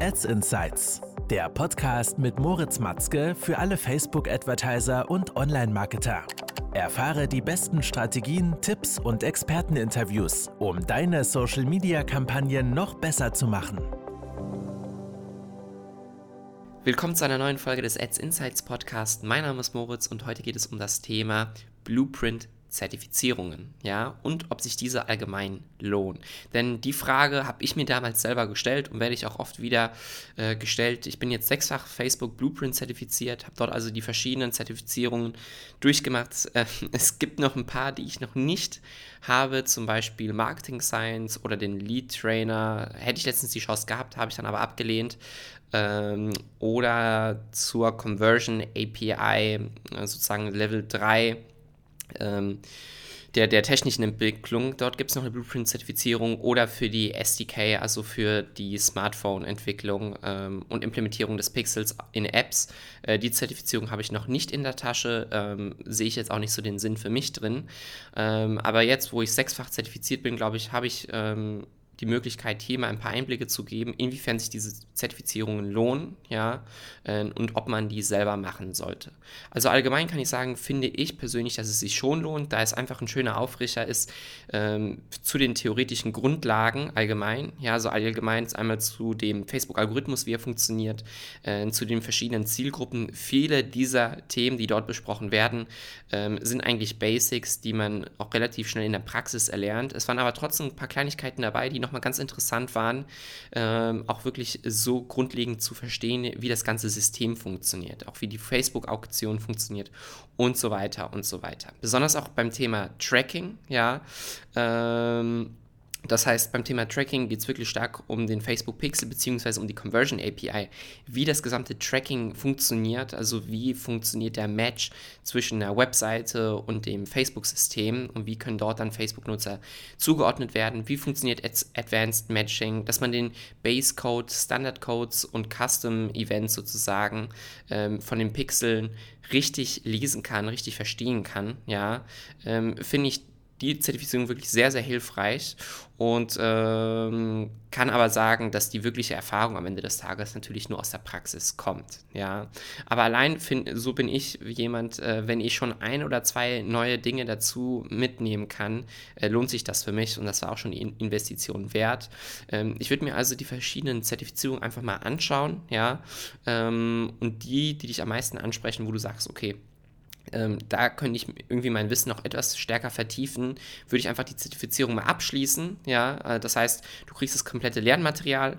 Ads Insights, der Podcast mit Moritz Matzke für alle Facebook-Advertiser und Online-Marketer. Erfahre die besten Strategien, Tipps und Experteninterviews, um deine Social-Media-Kampagnen noch besser zu machen. Willkommen zu einer neuen Folge des Ads Insights Podcast. Mein Name ist Moritz und heute geht es um das Thema Blueprint Zertifizierungen, ja, und ob sich diese allgemein lohnen. Denn die Frage habe ich mir damals selber gestellt und werde ich auch oft wieder äh, gestellt. Ich bin jetzt sechsfach Facebook Blueprint zertifiziert, habe dort also die verschiedenen Zertifizierungen durchgemacht. Äh, es gibt noch ein paar, die ich noch nicht habe, zum Beispiel Marketing Science oder den Lead Trainer. Hätte ich letztens die Chance gehabt, habe ich dann aber abgelehnt. Ähm, oder zur Conversion API, äh, sozusagen Level 3 ähm, der, der technischen Entwicklung. Dort gibt es noch eine Blueprint-Zertifizierung oder für die SDK, also für die Smartphone-Entwicklung ähm, und Implementierung des Pixels in Apps. Äh, die Zertifizierung habe ich noch nicht in der Tasche, ähm, sehe ich jetzt auch nicht so den Sinn für mich drin. Ähm, aber jetzt, wo ich sechsfach zertifiziert bin, glaube ich, habe ich ähm, die Möglichkeit, hier mal ein paar Einblicke zu geben, inwiefern sich diese Zertifizierungen lohnen, ja, äh, und ob man die selber machen sollte. Also allgemein kann ich sagen, finde ich persönlich, dass es sich schon lohnt, da es einfach ein schöner Aufrichter ist ähm, zu den theoretischen Grundlagen allgemein, ja, also allgemein einmal zu dem Facebook-Algorithmus, wie er funktioniert, äh, zu den verschiedenen Zielgruppen. Viele dieser Themen, die dort besprochen werden, ähm, sind eigentlich Basics, die man auch relativ schnell in der Praxis erlernt. Es waren aber trotzdem ein paar Kleinigkeiten dabei, die noch nochmal ganz interessant waren, ähm, auch wirklich so grundlegend zu verstehen, wie das ganze System funktioniert, auch wie die Facebook-Auktion funktioniert und so weiter und so weiter. Besonders auch beim Thema Tracking, ja. Ähm, das heißt, beim Thema Tracking geht es wirklich stark um den Facebook Pixel bzw. um die Conversion API, wie das gesamte Tracking funktioniert, also wie funktioniert der Match zwischen der Webseite und dem Facebook-System und wie können dort dann Facebook-Nutzer zugeordnet werden, wie funktioniert Advanced Matching, dass man den Base Code, Standard Codes und Custom Events sozusagen ähm, von den Pixeln richtig lesen kann, richtig verstehen kann, ja, ähm, finde ich die Zertifizierung wirklich sehr, sehr hilfreich und ähm, kann aber sagen, dass die wirkliche Erfahrung am Ende des Tages natürlich nur aus der Praxis kommt. Ja, aber allein find, so bin ich jemand, äh, wenn ich schon ein oder zwei neue Dinge dazu mitnehmen kann, äh, lohnt sich das für mich und das war auch schon die Investition wert. Ähm, ich würde mir also die verschiedenen Zertifizierungen einfach mal anschauen, ja, ähm, und die, die dich am meisten ansprechen, wo du sagst, okay, ähm, da könnte ich irgendwie mein Wissen noch etwas stärker vertiefen, würde ich einfach die Zertifizierung mal abschließen. Ja, äh, das heißt, du kriegst das komplette Lernmaterial,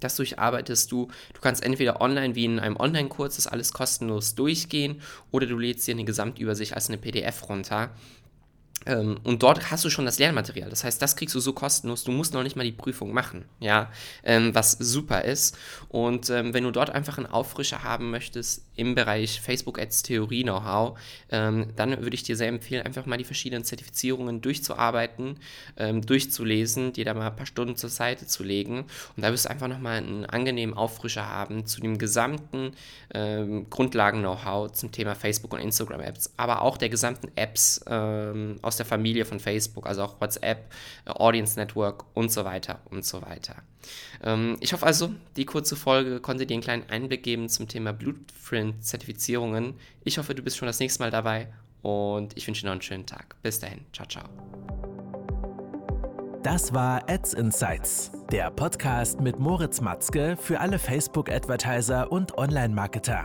das durcharbeitest du. Du kannst entweder online wie in einem Online-Kurs das alles kostenlos durchgehen oder du lädst dir eine Gesamtübersicht als eine PDF runter. Ähm, und dort hast du schon das Lernmaterial. Das heißt, das kriegst du so kostenlos. Du musst noch nicht mal die Prüfung machen, ja, ähm, was super ist. Und ähm, wenn du dort einfach einen Auffrischer haben möchtest im Bereich Facebook Ads Theorie Know-how, ähm, dann würde ich dir sehr empfehlen, einfach mal die verschiedenen Zertifizierungen durchzuarbeiten, ähm, durchzulesen, dir da mal ein paar Stunden zur Seite zu legen. Und da wirst du einfach nochmal einen angenehmen Auffrischer haben zu dem gesamten ähm, Grundlagen-Know-how zum Thema Facebook und Instagram Apps, aber auch der gesamten Apps aus aus der Familie von Facebook, also auch WhatsApp, äh, Audience Network und so weiter und so weiter. Ähm, ich hoffe also, die kurze Folge konnte dir einen kleinen Einblick geben zum Thema Blueprint-Zertifizierungen. Ich hoffe, du bist schon das nächste Mal dabei und ich wünsche dir noch einen schönen Tag. Bis dahin, ciao, ciao. Das war Ads Insights, der Podcast mit Moritz Matzke für alle Facebook-Advertiser und Online-Marketer.